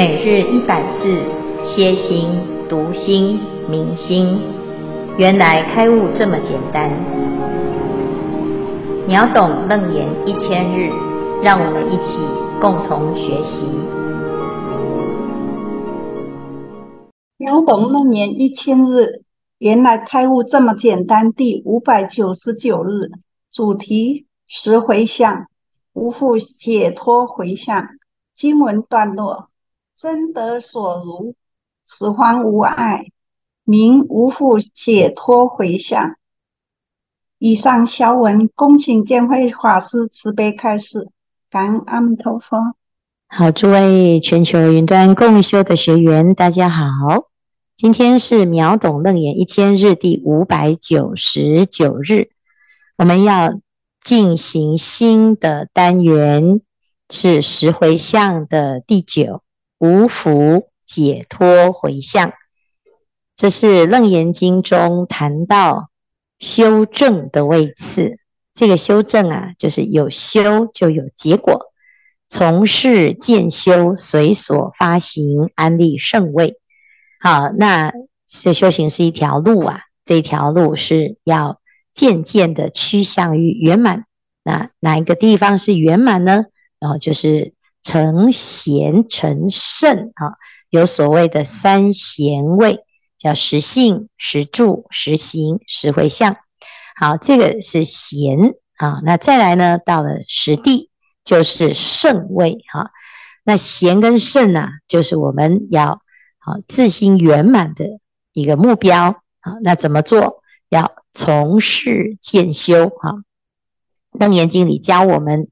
每日一百字，歇心、读心、明心，原来开悟这么简单。秒懂楞严一千日，让我们一起共同学习。秒懂楞严一千日，原来开悟这么简单。第五百九十九日，主题：十回向，无复解脱回向。经文段落。真得所如，十方无碍，名无复解脱回向。以上小文恭请见辉法师慈悲开示，感恩阿弥陀佛。好，诸位全球云端共修的学员，大家好，今天是秒懂楞严一千日第五百九十九日，我们要进行新的单元，是十回向的第九。无福解脱回向，这是《楞严经》中谈到修正的位次。这个修正啊，就是有修就有结果。从事渐修，随所发行，安立圣位。好，那这修行是一条路啊，这条路是要渐渐的趋向于圆满。那哪一个地方是圆满呢？然后就是。成贤成圣啊，有所谓的三贤位，叫实性、实住、实行、十回向。好，这个是贤啊。那再来呢，到了实地，就是圣位哈。那贤跟圣呢，就是我们要好自心圆满的一个目标啊。那怎么做？要从事建修哈。楞严经里教我们。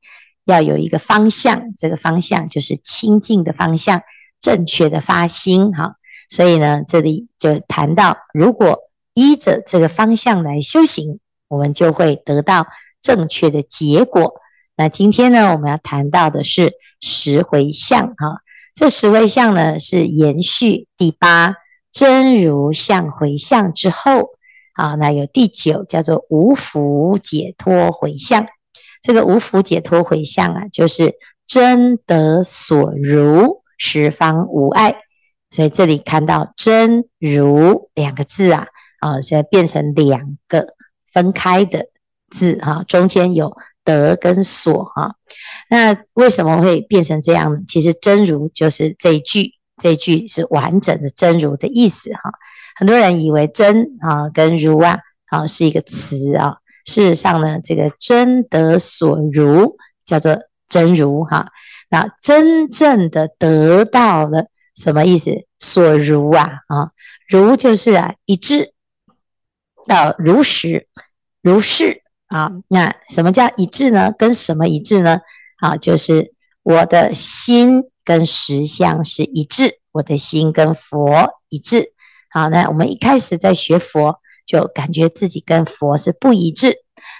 要有一个方向，这个方向就是清净的方向，正确的发心哈。所以呢，这里就谈到，如果依着这个方向来修行，我们就会得到正确的结果。那今天呢，我们要谈到的是十回向哈。这十回向呢，是延续第八真如相回向之后，好，那有第九叫做无福解脱回向。这个无福解脱回向啊，就是真得所如，十方无碍。所以这里看到真如两个字啊，啊，现在变成两个分开的字哈，中间有得跟所哈。那为什么会变成这样呢？其实真如就是这一句，这一句是完整的真如的意思哈。很多人以为真啊跟如啊，啊是一个词啊。事实上呢，这个真得所如叫做真如哈，那真正的得到了什么意思？所如啊啊，如就是啊一致到如实如是啊。那什么叫一致呢？跟什么一致呢？啊，就是我的心跟实相是一致，我的心跟佛一致。好，那我们一开始在学佛。就感觉自己跟佛是不一致，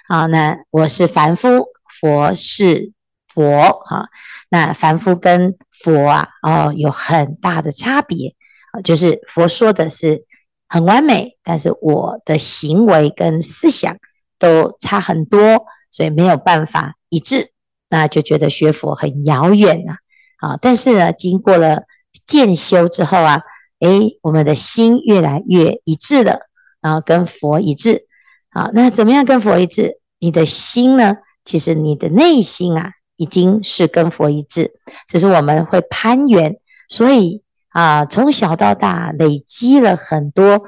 好，那我是凡夫，佛是佛，哈，那凡夫跟佛啊，哦，有很大的差别，啊，就是佛说的是很完美，但是我的行为跟思想都差很多，所以没有办法一致，那就觉得学佛很遥远呐，啊，但是呢，经过了渐修之后啊，诶，我们的心越来越一致了。啊跟佛一致，好，那怎么样跟佛一致？你的心呢？其实你的内心啊，已经是跟佛一致，只是我们会攀缘，所以啊，从小到大累积了很多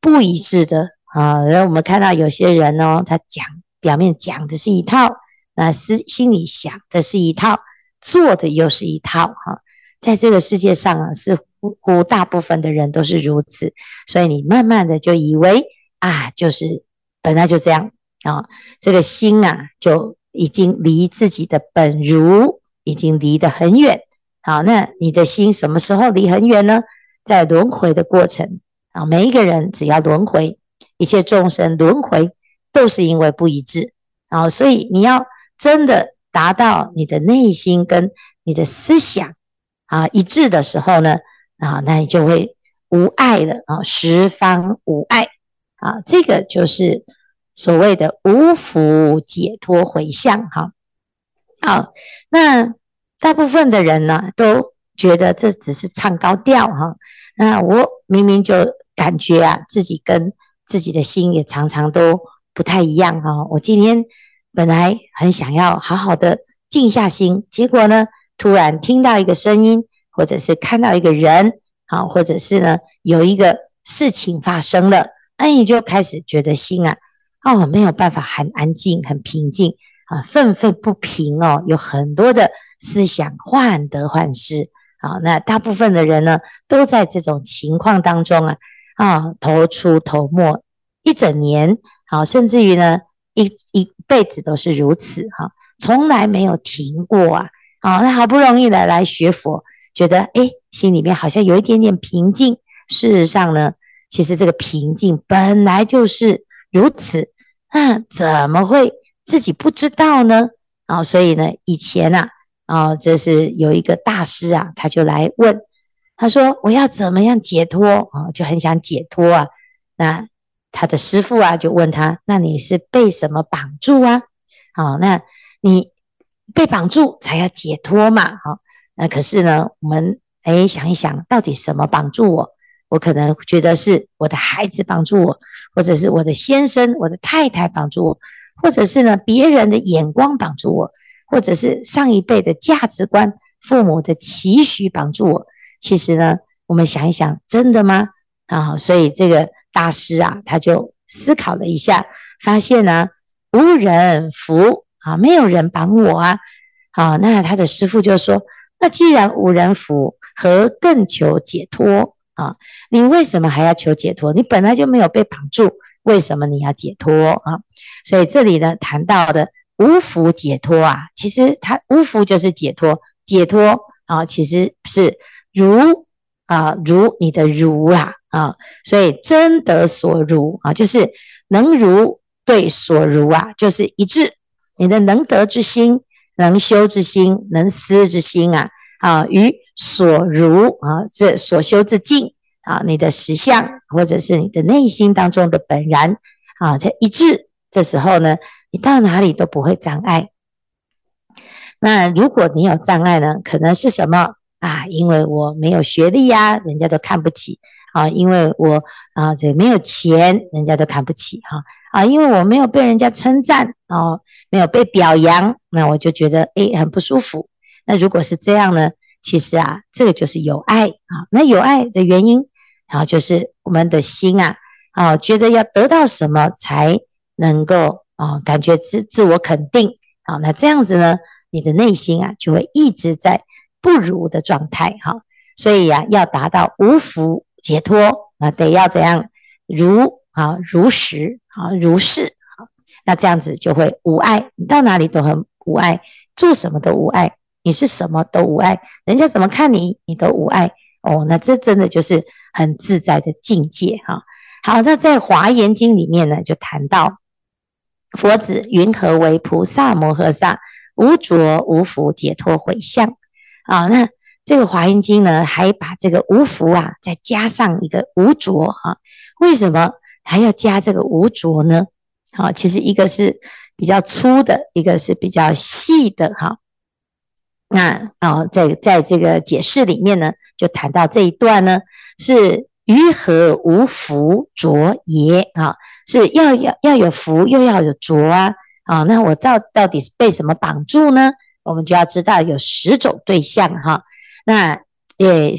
不一致的啊。然后我们看到有些人哦，他讲表面讲的是一套，那思心里想的是一套，做的又是一套哈。在这个世界上啊，是。乎大部分的人都是如此，所以你慢慢的就以为啊，就是本来就这样啊，这个心啊就已经离自己的本如已经离得很远。好，那你的心什么时候离很远呢？在轮回的过程啊，每一个人只要轮回，一切众生轮回都是因为不一致啊，所以你要真的达到你的内心跟你的思想啊一致的时候呢，啊，那你就会无碍了啊，十方无碍啊，这个就是所谓的无福解脱回向哈。好，那大部分的人呢，都觉得这只是唱高调哈。那我明明就感觉啊，自己跟自己的心也常常都不太一样哈。我今天本来很想要好好的静下心，结果呢，突然听到一个声音，或者是看到一个人，啊，或者是呢有一个事情发生了，那你就开始觉得心啊，哦，没有办法很安静、很平静啊，愤愤不平哦，有很多的思想患得患失。啊，那大部分的人呢，都在这种情况当中啊，啊，头出头没一整年，啊，甚至于呢，一一辈子都是如此哈，从来没有停过啊，啊，那好不容易的来学佛，觉得诶，心里面好像有一点点平静。事实上呢，其实这个平静本来就是如此，那怎么会自己不知道呢？啊，所以呢，以前啊。啊，这是有一个大师啊，他就来问，他说：“我要怎么样解脱？”啊，就很想解脱啊。那他的师父啊，就问他：“那你是被什么绑住啊？”好，那你被绑住才要解脱嘛？好，那可是呢，我们哎想一想，到底什么绑住我？我可能觉得是我的孩子绑住我，或者是我的先生、我的太太绑住我，或者是呢别人的眼光绑住我。或者是上一辈的价值观、父母的期许绑住我，其实呢，我们想一想，真的吗？啊，所以这个大师啊，他就思考了一下，发现呢、无人扶啊，没有人绑我啊，啊，那他的师傅就说，那既然无人扶，何更求解脱啊？你为什么还要求解脱？你本来就没有被绑住，为什么你要解脱啊？所以这里呢，谈到的。无扶解脱啊，其实它无扶就是解脱，解脱啊，其实是如啊，如你的如啊啊，所以真得所如啊，就是能如对所如啊，就是一致。你的能得之心、能修之心、能思之心啊啊，与所如啊，这所修之境啊，你的实相或者是你的内心当中的本然啊，这一致。这时候呢，你到哪里都不会障碍。那如果你有障碍呢，可能是什么啊？因为我没有学历呀，人家都看不起啊；因为我啊这没有钱，人家都看不起哈啊；因为我没有被人家称赞哦，没有被表扬，那我就觉得诶很不舒服。那如果是这样呢，其实啊，这个就是有爱啊。那有爱的原因，然后就是我们的心啊啊，觉得要得到什么才。能够啊，感觉自自我肯定啊，那这样子呢，你的内心啊就会一直在不如的状态哈，所以呀，要达到无福解脱，那得要怎样如啊如实啊如是啊，那这样子就会无碍，你到哪里都很无碍，做什么都无碍，你是什么都无碍，人家怎么看你，你都无碍哦，那这真的就是很自在的境界哈。好，那在《华严经》里面呢，就谈到。佛子云何为菩萨摩诃萨无着无扶解脱回向啊？那这个华严经呢，还把这个无福啊，再加上一个无着啊？为什么还要加这个无着呢？好，其实一个是比较粗的，一个是比较细的哈。那啊，在在这个解释里面呢，就谈到这一段呢，是于何无福着也啊？是要要要有福，又要有着啊！啊，那我到到底是被什么绑住呢？我们就要知道有十种对象哈。那也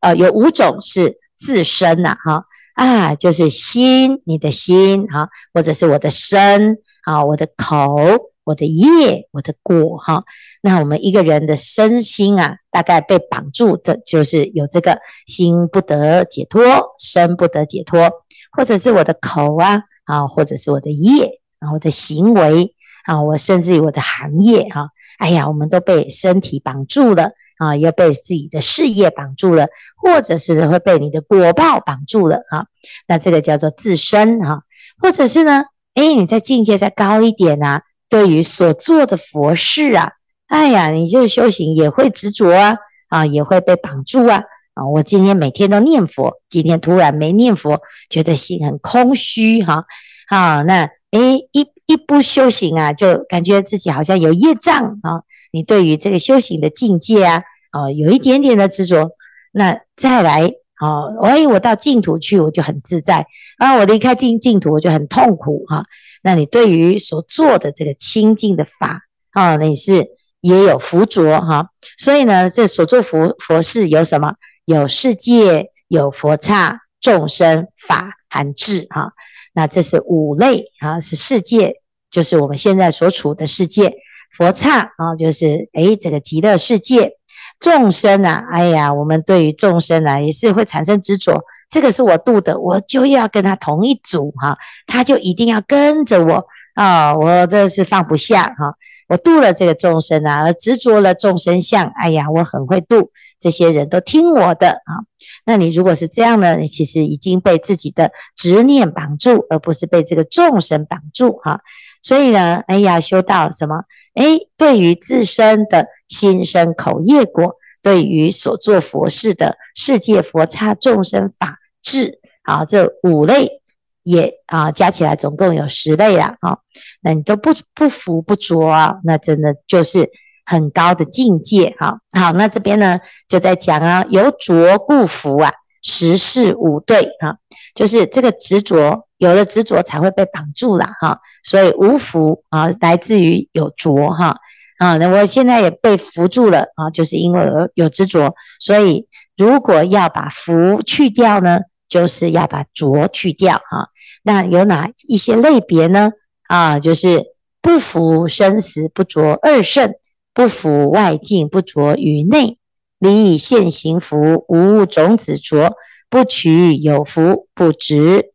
呃有五种是自身呐哈啊，就是心，你的心哈，或者是我的身啊，我的口，我的业，我的果哈。那我们一个人的身心啊，大概被绑住，这就是有这个心不得解脱，身不得解脱，或者是我的口啊。啊，或者是我的业，然后我的行为啊，我甚至于我的行业哈，哎呀，我们都被身体绑住了啊，又被自己的事业绑住了，或者是会被你的果报绑住了啊。那这个叫做自身哈，或者是呢，哎，你在境界再高一点啊，对于所做的佛事啊，哎呀，你就是修行也会执着啊，啊，也会被绑住啊。啊，我今天每天都念佛，今天突然没念佛，觉得心很空虚哈。啊，那诶，一一不修行啊，就感觉自己好像有业障啊。你对于这个修行的境界啊，啊，有一点点的执着，那再来啊，哎，我到净土去，我就很自在啊，我离开定净土，我就很痛苦哈。那你对于所做的这个清净的法啊，你是也有福着哈。所以呢，这所做佛佛事有什么？有世界，有佛刹，众生法含智哈。那这是五类啊，是世界，就是我们现在所处的世界；佛刹啊，就是诶这个极乐世界；众生啊，哎呀，我们对于众生啊，也是会产生执着。这个是我度的，我就要跟他同一组哈，他就一定要跟着我啊，我这是放不下哈。我度了这个众生啊，而执着了众生相，哎呀，我很会度，这些人都听我的啊。那你如果是这样呢，你其实已经被自己的执念绑住，而不是被这个众生绑住哈。所以呢，哎呀，修到什么？哎，对于自身的心身口业果，对于所做佛事的世界佛刹众生法。智啊，这五类也啊，加起来总共有十类啊。啊，那你都不不服不着啊，那真的就是很高的境界哈。好，那这边呢就在讲啊，有着故服啊，十事五对哈，就是这个执着，有了执着才会被绑住了哈。所以无福啊，来自于有着哈啊。那我现在也被扶住了啊，就是因为有执着，所以如果要把福去掉呢？就是要把着去掉哈，那有哪一些类别呢？啊，就是不服生死不着二圣，不服外境不着于内，离现行福无种子着，不取有福不执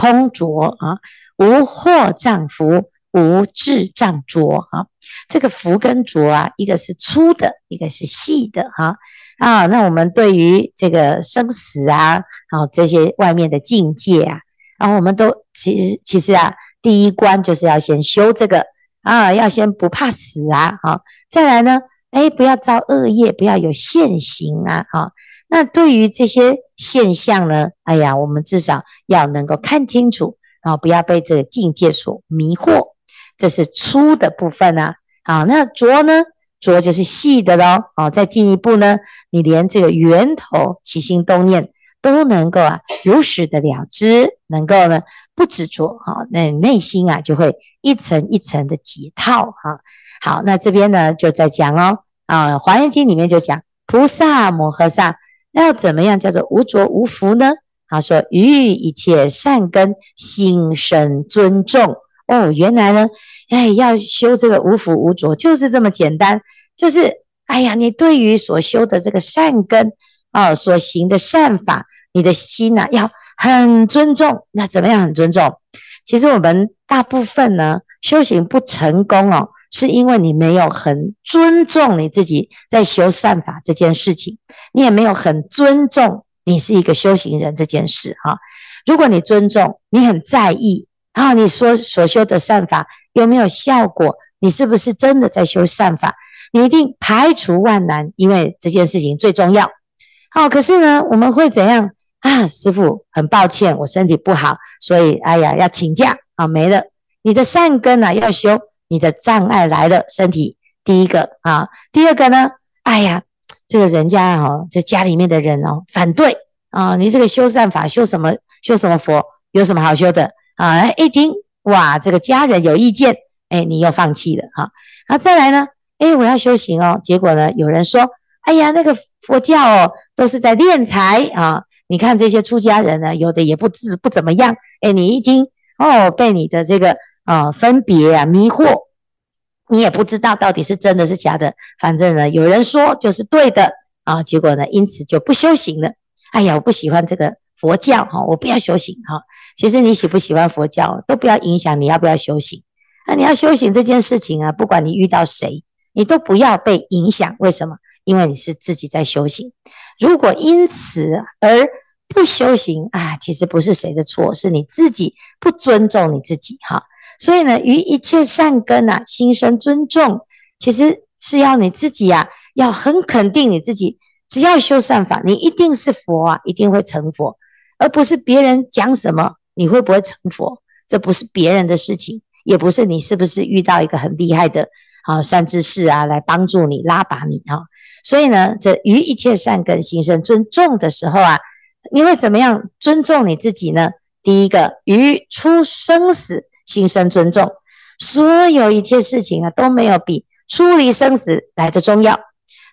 空浊啊，无惑障服无智障浊啊，这个服跟浊啊，一个是粗的，一个是细的哈。啊，那我们对于这个生死啊，啊、这些外面的境界啊，然、啊、后我们都其实其实啊，第一关就是要先修这个啊，要先不怕死啊，啊，再来呢，哎，不要造恶业，不要有现行啊，啊，那对于这些现象呢，哎呀，我们至少要能够看清楚，啊，不要被这个境界所迷惑，这是粗的部分啊，好，那着呢？着就是细的喽，哦，再进一步呢，你连这个源头起心动念都能够啊如实的了知，能够呢不执着，哈，那内心啊就会一层一层的解套，哈。好，那这边呢就在讲哦，啊，《华严经》里面就讲菩萨摩诃萨要怎么样叫做无着无福呢？他说于一切善根心生尊重。哦，原来呢。哎，要修这个无福无着，就是这么简单。就是，哎呀，你对于所修的这个善根啊，所行的善法，你的心呐、啊，要很尊重。那怎么样很尊重？其实我们大部分呢，修行不成功哦，是因为你没有很尊重你自己在修善法这件事情，你也没有很尊重你是一个修行人这件事哈。如果你尊重，你很在意啊，你说所修的善法。有没有效果？你是不是真的在修善法？你一定排除万难，因为这件事情最重要。好，可是呢，我们会怎样啊？师父，很抱歉，我身体不好，所以哎呀，要请假啊，没了。你的善根啊要修，你的障碍来了，身体第一个啊，第二个呢，哎呀，这个人家哦，这家里面的人哦反对啊，你这个修善法修什么？修什么佛？有什么好修的啊？一听。哇，这个家人有意见，哎，你又放弃了哈。然后再来呢，哎，我要修行哦。结果呢，有人说，哎呀，那个佛教哦，都是在敛财啊。你看这些出家人呢，有的也不自不怎么样。哎，你一听哦，被你的这个啊分别啊迷惑，你也不知道到底是真的是假的。反正呢，有人说就是对的啊。结果呢，因此就不修行了。哎呀，我不喜欢这个佛教哈，我不要修行哈。其实你喜不喜欢佛教都不要影响你要不要修行。那你要修行这件事情啊，不管你遇到谁，你都不要被影响。为什么？因为你是自己在修行。如果因此而不修行啊，其实不是谁的错，是你自己不尊重你自己哈。所以呢，于一切善根啊，心生尊重，其实是要你自己呀、啊，要很肯定你自己。只要修善法，你一定是佛啊，一定会成佛，而不是别人讲什么。你会不会成佛？这不是别人的事情，也不是你是不是遇到一个很厉害的啊善知识啊来帮助你拉拔你啊。所以呢，这于一切善根心生尊重的时候啊，你会怎么样尊重你自己呢？第一个，于出生死心生尊重，所有一切事情啊都没有比出离生死来得重要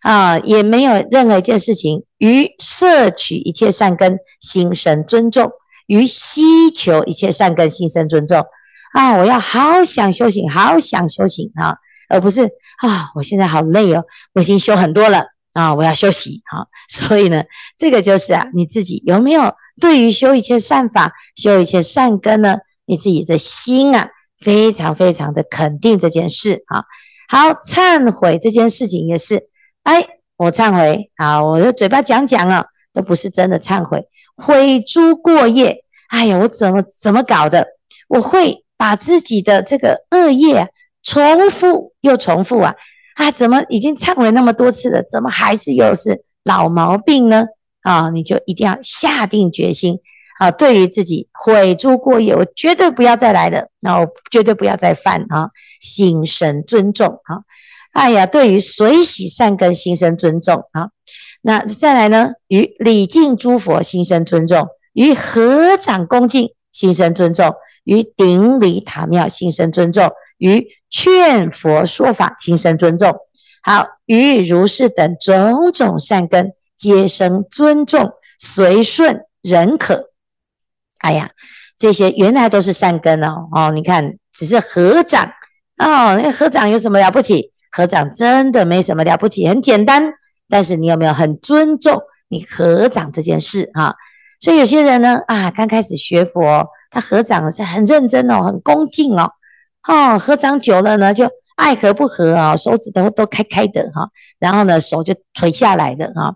啊，也没有任何一件事情于摄取一切善根心生尊重，于希求一切善根心生尊重啊！我要好想修行，好想修行啊！而不是啊，我现在好累哦，我已经修很多了啊，我要休息啊。所以呢，这个就是啊，你自己有没有对于修一切善法、修一切善根呢？你自己的心啊，非常非常的肯定这件事啊。好，忏悔这件事情也是，哎，我忏悔啊，我的嘴巴讲讲啊，都不是真的忏悔，悔诸过业。哎呀，我怎么怎么搞的？我会把自己的这个恶业。重复又重复啊啊！怎么已经忏悔那么多次了，怎么还是又是老毛病呢？啊，你就一定要下定决心啊！对于自己悔诸过业，我绝对不要再来了，那我绝对不要再犯啊！心生尊重啊！哎呀，对于随喜善根心生尊重啊！那再来呢？于礼敬诸佛心生尊重，于合掌恭敬心生尊重，于顶礼塔庙心生尊重。于劝佛说法，心生尊重；好，于如是等种种善根，皆生尊重，随顺忍可。哎呀，这些原来都是善根哦哦！你看，只是合掌哦，那个合掌有什么了不起？合掌真的没什么了不起，很简单。但是你有没有很尊重你合掌这件事啊？所以有些人呢啊，刚开始学佛，他合掌是很认真哦，很恭敬哦。哦，合掌久了呢，就爱合不合啊，手指头都开开的哈，然后呢，手就垂下来的哈，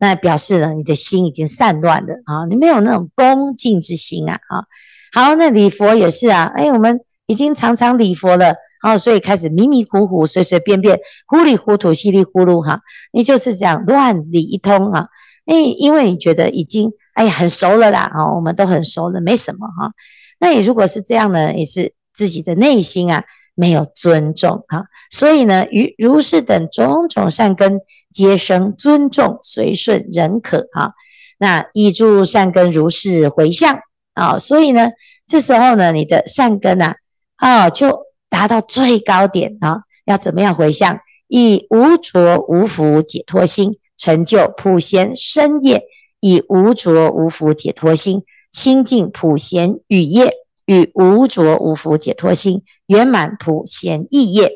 那表示呢，你的心已经散乱了啊，你没有那种恭敬之心啊啊。好，那礼佛也是啊，哎，我们已经常常礼佛了，哦，所以开始迷迷糊糊、随随便便、糊里糊涂、稀里糊涂哈，你就是这样乱礼一通啊，哎，因为你觉得已经哎很熟了啦，啊，我们都很熟了，没什么哈。那你如果是这样呢，也是。自己的内心啊，没有尊重啊，所以呢，于如是等种种善根，皆生尊重，随顺忍可啊。那依诸善根如是回向啊，所以呢，这时候呢，你的善根呐啊，就达到最高点啊。要怎么样回向？以无着无福解脱心，成就普贤身业；以无着无福解脱心，清净普贤语业。与无着无福解脱心圆满普贤意业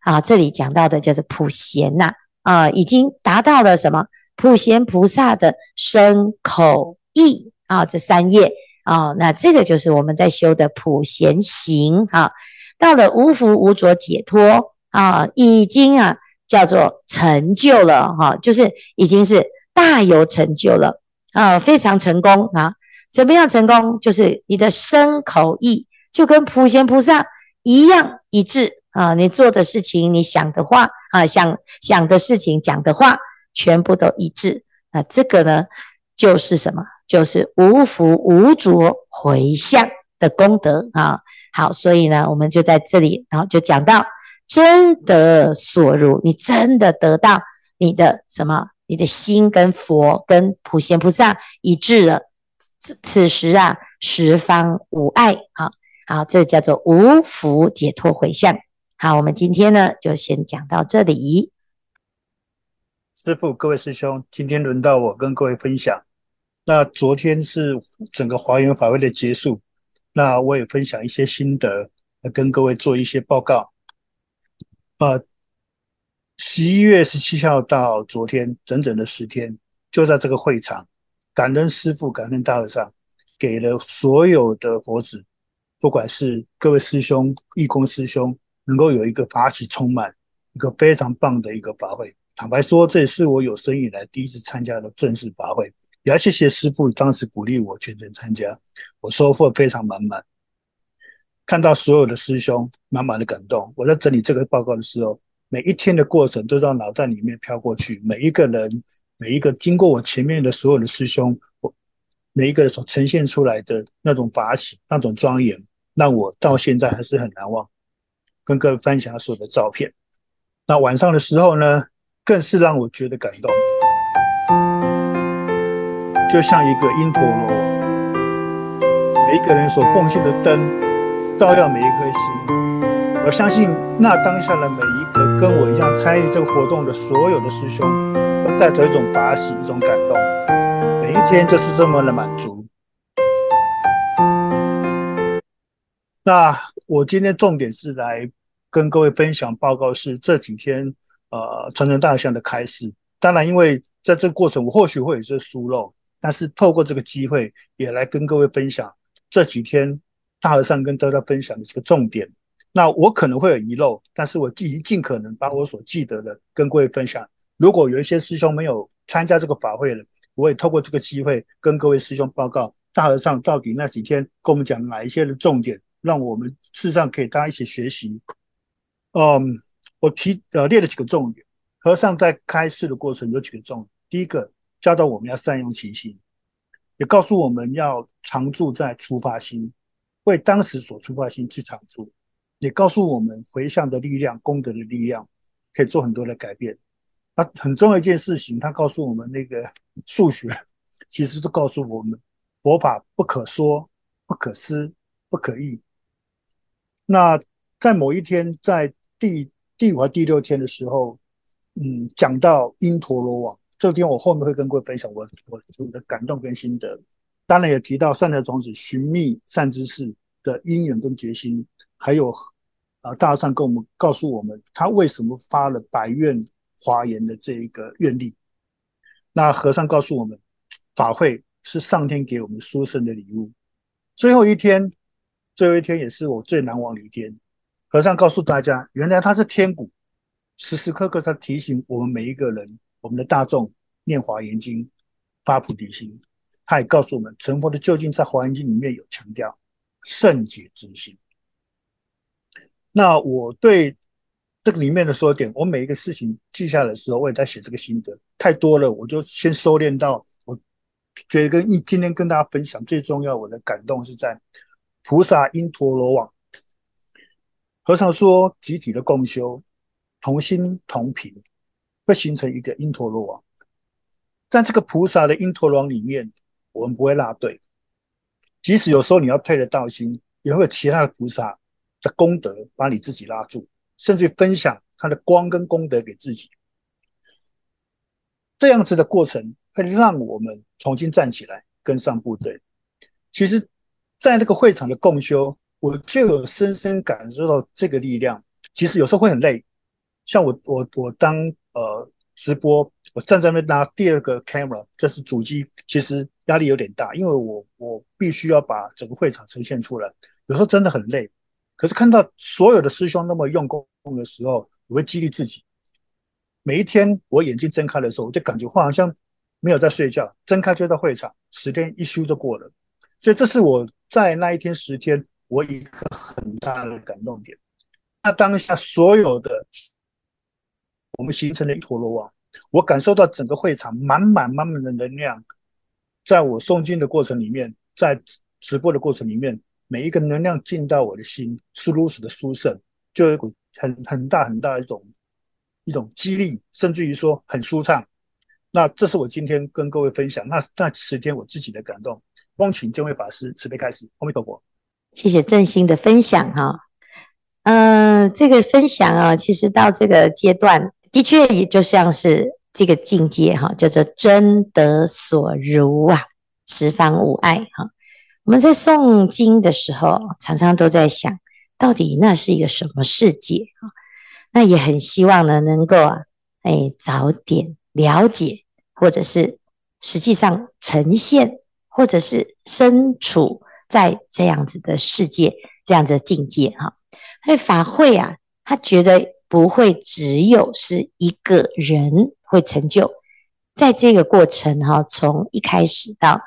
啊，这里讲到的就是普贤呐啊，啊已经达到了什么？普贤菩萨的身口意啊，这三业啊，那这个就是我们在修的普贤行啊。到了无福无着解脱啊，已经啊叫做成就了哈、就是已经是大有成就了啊，非常成功啊。怎么样成功？就是你的身口意就跟普贤菩萨一样一致啊！你做的事情，你想的话啊，想想的事情，讲的话，全部都一致。那这个呢，就是什么？就是无福无着回向的功德啊！好，所以呢，我们就在这里，然后就讲到真得所如，你真的得到你的什么？你的心跟佛跟普贤菩萨一致了。此此时啊，十方无碍，好好，这叫做无福解脱回向。好，我们今天呢就先讲到这里。师傅，各位师兄，今天轮到我跟各位分享。那昨天是整个华严法会的结束，那我也分享一些心得，跟各位做一些报告。呃，十一月十七号到昨天整整的十天，就在这个会场。感恩师傅，感恩大和尚，给了所有的佛子，不管是各位师兄、义工师兄，能够有一个法喜充满，一个非常棒的一个法会。坦白说，这也是我有生以来第一次参加的正式法会。也要谢谢师父当时鼓励我全程参加，我收获非常满满。看到所有的师兄满满的感动，我在整理这个报告的时候，每一天的过程都在脑袋里面飘过去，每一个人。每一个经过我前面的所有的师兄，我每一个所呈现出来的那种法喜、那种庄严，让我到现在还是很难忘。跟各位分享所有的照片。那晚上的时候呢，更是让我觉得感动，就像一个因陀罗，每一个人所奉献的灯，照耀每一颗心。我相信那当下的每一个跟我一样参与这个活动的所有的师兄，都带着一种法喜，一种感动。每一天就是这么的满足。那我今天重点是来跟各位分享报告，是这几天呃传承大和尚的开示。当然，因为在这个过程，我或许会有些疏漏，但是透过这个机会，也来跟各位分享这几天大和尚跟大家分享的这个重点。那我可能会有遗漏，但是我尽尽可能把我所记得的跟各位分享。如果有一些师兄没有参加这个法会了，我也透过这个机会跟各位师兄报告大和尚到底那几天跟我们讲哪一些的重点。让我们事实上可以大家一起学习。嗯，我提呃列了几个重点。和尚在开示的过程有几个重点。第一个，教导我们要善用其心，也告诉我们要常住在出发心，为当时所出发心去常住。也告诉我们回向的力量、功德的力量，可以做很多的改变。那很重要一件事情，他告诉我们那个数学，其实是告诉我们佛法不可说、不可思、不可议。那在某一天，在第第五和第六天的时候，嗯，讲到因陀罗网，这天我后面会跟各位分享我我我的感动跟心得。当然也提到善财种子寻觅善知识的因缘跟决心，还有啊大和尚跟我们告诉我们他为什么发了百愿华严的这一个愿力。那和尚告诉我们，法会是上天给我们殊胜的礼物。最后一天。最后一天也是我最难忘的一天。和尚告诉大家，原来他是天鼓，时时刻刻在提醒我们每一个人，我们的大众念华严经，发菩提心。他也告诉我们，成佛的究竟在华严经里面有强调圣解之心。那我对这个里面的说点，我每一个事情记下来的时候，我也在写这个心得。太多了，我就先收敛到我觉得跟今天跟大家分享最重要，我的感动是在。菩萨因陀罗网，和尚说，集体的共修，同心同频，会形成一个因陀罗网。在这个菩萨的因陀罗网里面，我们不会落队。即使有时候你要退了道心，也会有其他的菩萨的功德把你自己拉住，甚至分享他的光跟功德给自己。这样子的过程会让我们重新站起来，跟上部队。其实。在那个会场的共修，我就有深深感受到这个力量。其实有时候会很累，像我我我当呃直播，我站在那边拿第二个 camera，这是主机，其实压力有点大，因为我我必须要把整个会场呈现出来。有时候真的很累，可是看到所有的师兄那么用功的时候，我会激励自己。每一天我眼睛睁开的时候，我就感觉好像没有在睡觉，睁开就到会场，十天一修就过了。所以这是我。在那一天十天，我一个很大的感动点。那当下所有的我们形成了一陀罗网，我感受到整个会场满满满满的能量。在我诵经的过程里面，在直播的过程里面，每一个能量进到我的心，是如此的殊胜，就有一股很很大很大的一种一种激励，甚至于说很舒畅。那这是我今天跟各位分享那那十天我自己的感动。恭请见辉法师慈悲开示，阿弥陀佛。谢谢正心的分享哈，嗯，这个分享啊，其实到这个阶段，的确也就像是这个境界哈，叫做真得所如啊，十方无碍哈。我们在诵经的时候，常常都在想，到底那是一个什么世界啊？那也很希望呢，能够啊，哎，早点了解，或者是实际上呈现。或者是身处在这样子的世界，这样子的境界哈，所以法会啊，他觉得不会只有是一个人会成就，在这个过程哈，从一开始到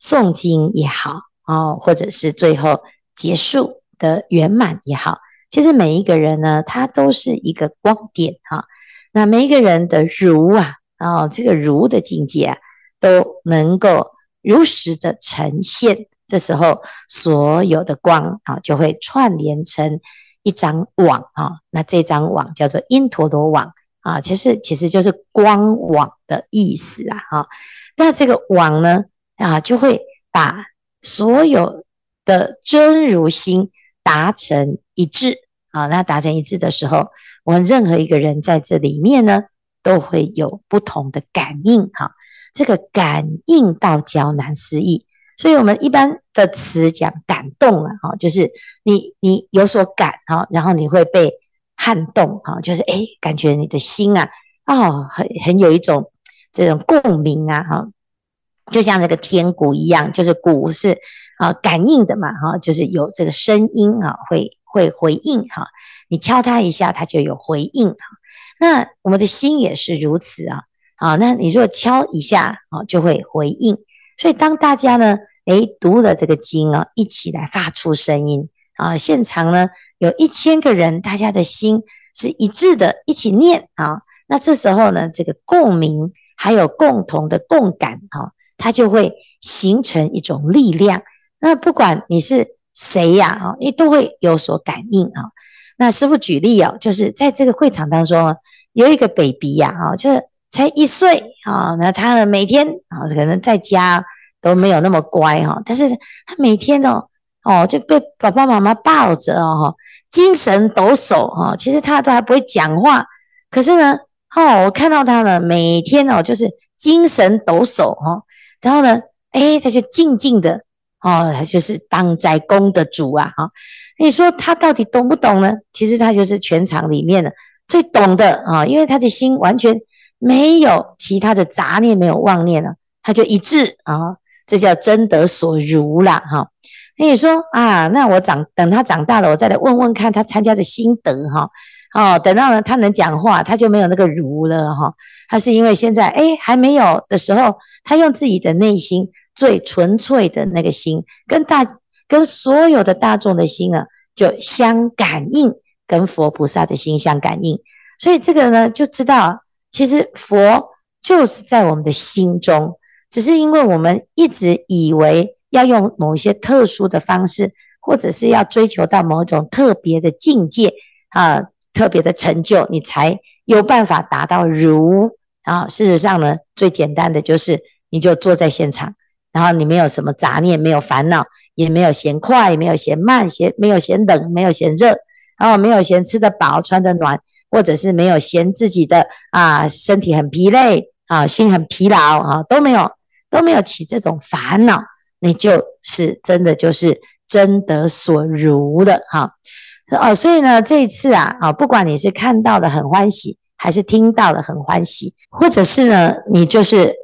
诵经也好哦，或者是最后结束的圆满也好，其实每一个人呢，他都是一个光点哈，那每一个人的如啊，哦，这个如的境界啊，都能够。如实的呈现，这时候所有的光啊，就会串联成一张网啊。那这张网叫做因陀罗网，啊，其实其实就是光网的意思啊，哈。那这个网呢，啊，就会把所有的真如心达成一致啊。那达成一致的时候，我们任何一个人在这里面呢，都会有不同的感应哈。这个感应道交难思议，所以我们一般的词讲感动啊，哈，就是你你有所感哈，然后你会被撼动哈，就是诶，感觉你的心啊，哦，很很有一种。这种共鸣啊，哈，就像这个天鼓一样，就是鼓是啊感应的嘛，哈，就是有这个声音啊，会会回应哈，你敲它一下，它就有回应哈。那我们的心也是如此啊，啊，那你若敲一下啊，就会回应。所以当大家呢，诶，读了这个经啊，一起来发出声音啊，现场呢有一千个人，大家的心是一致的，一起念啊，那这时候呢，这个共鸣。还有共同的共感哈，它就会形成一种力量。那不管你是谁呀啊，你都会有所感应啊。那师傅举例啊，就是在这个会场当中啊，有一个 baby 呀啊，就是才一岁啊，那他呢每天啊，可能在家都没有那么乖哈，但是他每天哦哦就被爸爸妈妈抱着哦，精神抖擞哈。其实他都还不会讲话，可是呢。哦，我看到他呢，每天哦，就是精神抖擞哈，然后呢，哎，他就静静的哦，他就是当斋功的主啊哈。你说他到底懂不懂呢？其实他就是全场里面的最懂的啊，因为他的心完全没有其他的杂念，没有妄念了，他就一致啊，这叫真得所如了哈。那你说啊，那我长等他长大了，我再来问问看他参加的心得哈。哦，等到，他能讲话，他就没有那个如了哈。他是因为现在哎还没有的时候，他用自己的内心最纯粹的那个心，跟大跟所有的大众的心啊，就相感应，跟佛菩萨的心相感应。所以这个呢，就知道其实佛就是在我们的心中，只是因为我们一直以为要用某一些特殊的方式，或者是要追求到某种特别的境界啊。特别的成就，你才有办法达到如啊。事实上呢，最简单的就是，你就坐在现场，然后你没有什么杂念，没有烦恼，也没有嫌快，也没有嫌慢，嫌没有嫌冷，没有嫌热，然后没有嫌吃得饱、穿得暖，或者是没有嫌自己的啊身体很疲累啊，心很疲劳啊，都没有都没有起这种烦恼，你就是真的就是真得所如的哈。哦，所以呢，这一次啊，啊，不管你是看到的很欢喜，还是听到的很欢喜，或者是呢，你就是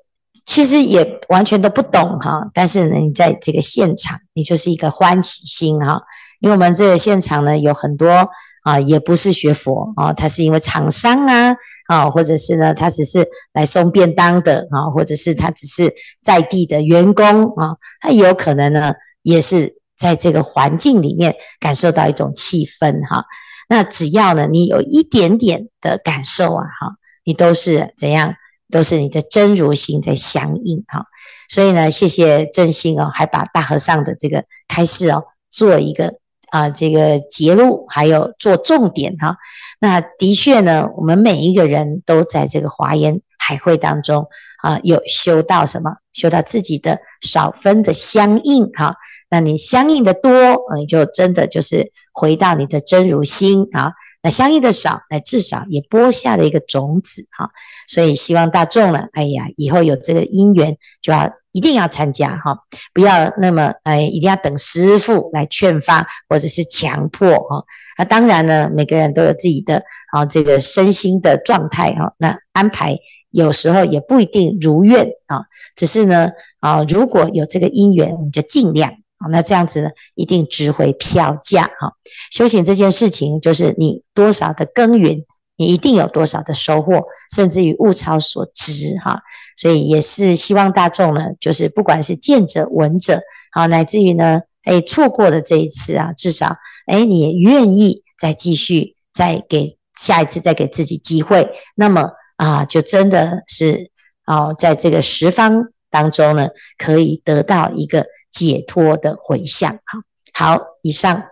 其实也完全都不懂哈，但是呢，你在这个现场，你就是一个欢喜心哈。因为我们这个现场呢，有很多啊，也不是学佛啊，他是因为厂商啊，啊，或者是呢，他只是来送便当的啊，或者是他只是在地的员工啊，他有可能呢，也是。在这个环境里面感受到一种气氛哈，那只要呢你有一点点的感受啊哈，你都是怎样，都是你的真如心在相应哈。所以呢，谢谢正心哦，还把大和尚的这个开示哦做一个啊这个节录，还有做重点哈。那的确呢，我们每一个人都在这个华严海会当中啊，有修到什么？修到自己的少分的相应哈。那你相应的多，你就真的就是回到你的真如心啊。那相应的少，那至少也播下了一个种子哈。所以希望大众呢，哎呀，以后有这个因缘，就要一定要参加哈，不要那么哎，一定要等师父来劝发或者是强迫哈。那当然呢，每个人都有自己的啊这个身心的状态哈。那安排有时候也不一定如愿啊，只是呢啊，如果有这个因缘，我们就尽量。好，那这样子呢，一定值回票价哈。修行这件事情，就是你多少的耕耘，你一定有多少的收获，甚至于物超所值哈。所以也是希望大众呢，就是不管是见者闻者，好，乃至于呢，哎，错过了这一次啊，至少哎，你也愿意再继续，再给下一次再给自己机会，那么啊，就真的是哦，在这个十方当中呢，可以得到一个。解脱的回向，哈，好，以上。